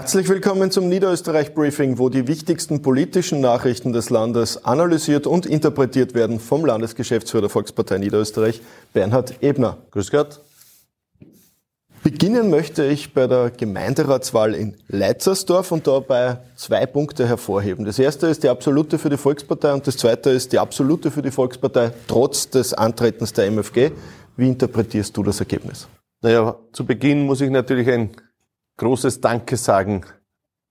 Herzlich willkommen zum Niederösterreich Briefing, wo die wichtigsten politischen Nachrichten des Landes analysiert und interpretiert werden vom Landesgeschäftsführer der Volkspartei Niederösterreich, Bernhard Ebner. Grüß Gott. Beginnen möchte ich bei der Gemeinderatswahl in Leitzersdorf und dabei zwei Punkte hervorheben. Das erste ist die absolute für die Volkspartei und das zweite ist die absolute für die Volkspartei trotz des Antretens der MFG. Wie interpretierst du das Ergebnis? Naja, zu Beginn muss ich natürlich ein großes Danke sagen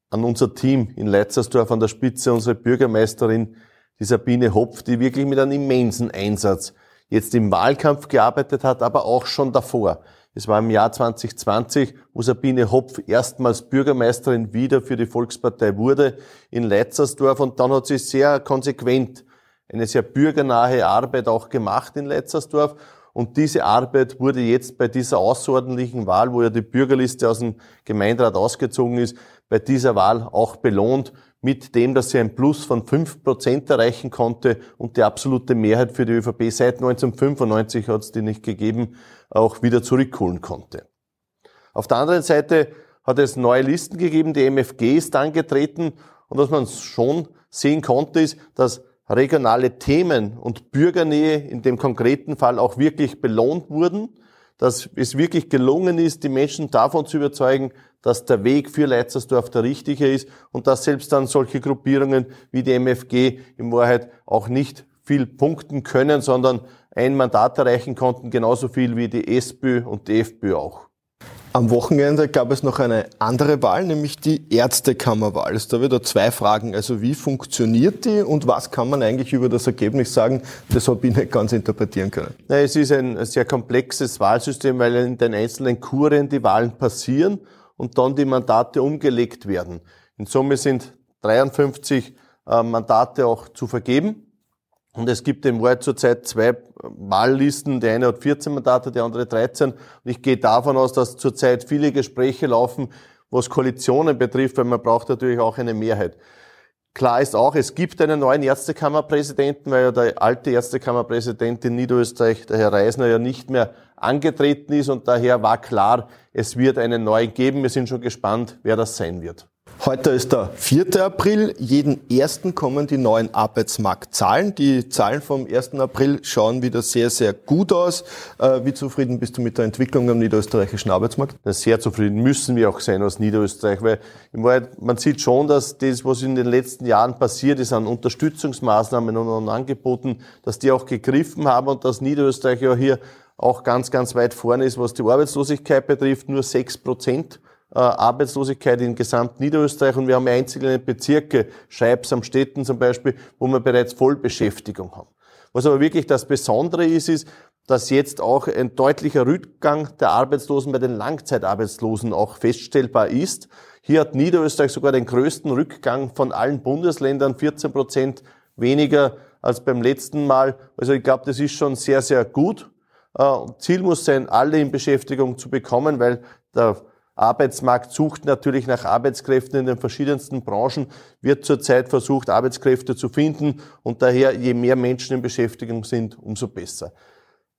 an unser Team in Leitzersdorf, an der Spitze unsere Bürgermeisterin, die Sabine Hopf, die wirklich mit einem immensen Einsatz jetzt im Wahlkampf gearbeitet hat, aber auch schon davor. Es war im Jahr 2020, wo Sabine Hopf erstmals Bürgermeisterin wieder für die Volkspartei wurde in Leitzersdorf und dann hat sie sehr konsequent eine sehr bürgernahe Arbeit auch gemacht in Leitzersdorf und diese Arbeit wurde jetzt bei dieser außerordentlichen Wahl, wo ja die Bürgerliste aus dem Gemeinderat ausgezogen ist, bei dieser Wahl auch belohnt mit dem, dass sie ein Plus von fünf Prozent erreichen konnte und die absolute Mehrheit für die ÖVP seit 1995 hat es die nicht gegeben, auch wieder zurückholen konnte. Auf der anderen Seite hat es neue Listen gegeben, die MFG ist angetreten und was man schon sehen konnte, ist, dass regionale Themen und Bürgernähe in dem konkreten Fall auch wirklich belohnt wurden, dass es wirklich gelungen ist, die Menschen davon zu überzeugen, dass der Weg für Leitzersdorf der richtige ist und dass selbst dann solche Gruppierungen wie die MFG in Wahrheit auch nicht viel punkten können, sondern ein Mandat erreichen konnten, genauso viel wie die SPÖ und die FPÖ auch. Am Wochenende gab es noch eine andere Wahl, nämlich die Ärztekammerwahl. Es da wieder zwei Fragen. Also wie funktioniert die und was kann man eigentlich über das Ergebnis sagen? Das habe ich nicht ganz interpretieren können. Na, es ist ein sehr komplexes Wahlsystem, weil in den einzelnen Kurien die Wahlen passieren und dann die Mandate umgelegt werden. In Summe sind 53 äh, Mandate auch zu vergeben. Und es gibt im Wahrheit zurzeit zwei Wahllisten. Der eine hat 14 Mandate, der andere 13. Und ich gehe davon aus, dass zurzeit viele Gespräche laufen, was Koalitionen betrifft, weil man braucht natürlich auch eine Mehrheit. Klar ist auch, es gibt einen neuen Ärztekammerpräsidenten, weil ja der alte Ärztekammerpräsident in Niederösterreich, der Herr Reisner, ja nicht mehr angetreten ist und daher war klar, es wird einen neuen geben. Wir sind schon gespannt, wer das sein wird. Heute ist der 4. April. Jeden ersten kommen die neuen Arbeitsmarktzahlen. Die Zahlen vom 1. April schauen wieder sehr, sehr gut aus. Äh, wie zufrieden bist du mit der Entwicklung am niederösterreichischen Arbeitsmarkt? Sehr zufrieden müssen wir auch sein aus Niederösterreich, weil man sieht schon, dass das, was in den letzten Jahren passiert ist an Unterstützungsmaßnahmen und an Angeboten, dass die auch gegriffen haben und dass Niederösterreich ja hier auch ganz, ganz weit vorne ist, was die Arbeitslosigkeit betrifft, nur sechs Prozent Arbeitslosigkeit in gesamt Niederösterreich und wir haben einzelne Bezirke, Scheibs am Städten zum Beispiel, wo wir bereits Vollbeschäftigung haben. Was aber wirklich das Besondere ist, ist, dass jetzt auch ein deutlicher Rückgang der Arbeitslosen bei den Langzeitarbeitslosen auch feststellbar ist. Hier hat Niederösterreich sogar den größten Rückgang von allen Bundesländern, 14 Prozent weniger als beim letzten Mal. Also ich glaube, das ist schon sehr, sehr gut. Äh, Ziel muss sein, alle in Beschäftigung zu bekommen, weil der Arbeitsmarkt sucht natürlich nach Arbeitskräften in den verschiedensten Branchen, wird zurzeit versucht, Arbeitskräfte zu finden und daher, je mehr Menschen in Beschäftigung sind, umso besser.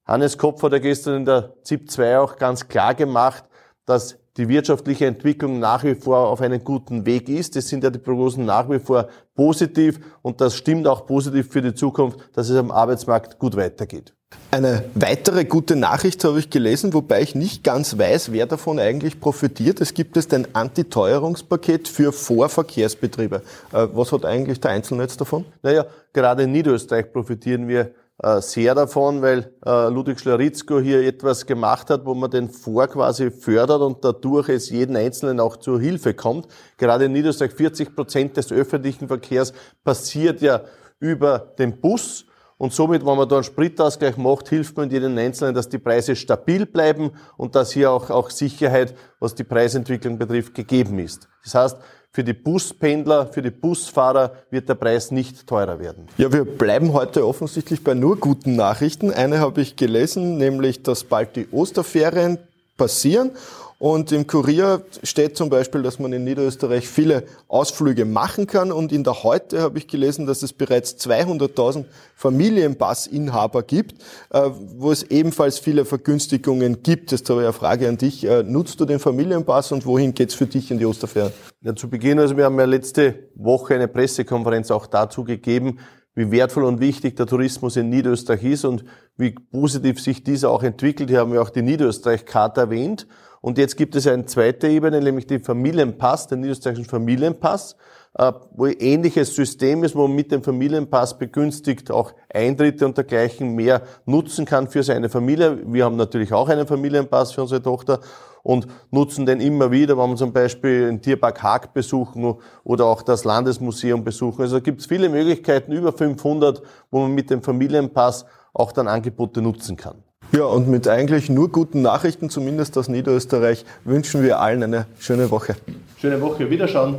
Hannes Kopf hat ja gestern in der ZIP 2 auch ganz klar gemacht, dass die wirtschaftliche Entwicklung nach wie vor auf einem guten Weg ist. Es sind ja die Prognosen nach wie vor positiv und das stimmt auch positiv für die Zukunft, dass es am Arbeitsmarkt gut weitergeht. Eine weitere gute Nachricht habe ich gelesen, wobei ich nicht ganz weiß, wer davon eigentlich profitiert. Es gibt jetzt ein Antiteuerungspaket für Vorverkehrsbetriebe. Äh, was hat eigentlich der Einzelne jetzt davon? Naja, gerade in Niederösterreich profitieren wir sehr davon, weil äh, Ludwig Schlaritzko hier etwas gemacht hat, wo man den Vor quasi fördert und dadurch es jeden Einzelnen auch zur Hilfe kommt. Gerade in Niederösterreich 40 Prozent des öffentlichen Verkehrs passiert ja über den Bus. Und somit, wenn man da einen Spritausgleich macht, hilft man jedem Einzelnen, dass die Preise stabil bleiben und dass hier auch, auch Sicherheit, was die Preisentwicklung betrifft, gegeben ist. Das heißt, für die Buspendler, für die Busfahrer wird der Preis nicht teurer werden. Ja, wir bleiben heute offensichtlich bei nur guten Nachrichten. Eine habe ich gelesen, nämlich, dass bald die Osterferien passieren Und im Kurier steht zum Beispiel, dass man in Niederösterreich viele Ausflüge machen kann. Und in der Heute habe ich gelesen, dass es bereits 200.000 Familienpassinhaber gibt, äh, wo es ebenfalls viele Vergünstigungen gibt. Jetzt habe ich eine Frage an dich. Äh, nutzt du den Familienpass und wohin geht's für dich in die Osterferien? Ja, zu Beginn, also wir haben ja letzte Woche eine Pressekonferenz auch dazu gegeben, wie wertvoll und wichtig der Tourismus in Niederösterreich ist und wie positiv sich dieser auch entwickelt. Hier haben wir auch die Niederösterreich-Karte erwähnt. Und jetzt gibt es eine zweite Ebene, nämlich den Familienpass, den niederösterreichischen Familienpass, äh, wo ein ähnliches System ist, wo man mit dem Familienpass begünstigt auch Eintritte und dergleichen mehr nutzen kann für seine Familie. Wir haben natürlich auch einen Familienpass für unsere Tochter und nutzen den immer wieder, wenn wir zum Beispiel den Tierpark Haag besuchen oder auch das Landesmuseum besuchen. Also gibt es viele Möglichkeiten, über 500, wo man mit dem Familienpass auch dann Angebote nutzen kann. Ja, und mit eigentlich nur guten Nachrichten, zumindest aus Niederösterreich, wünschen wir allen eine schöne Woche. Schöne Woche, Wiederschauen.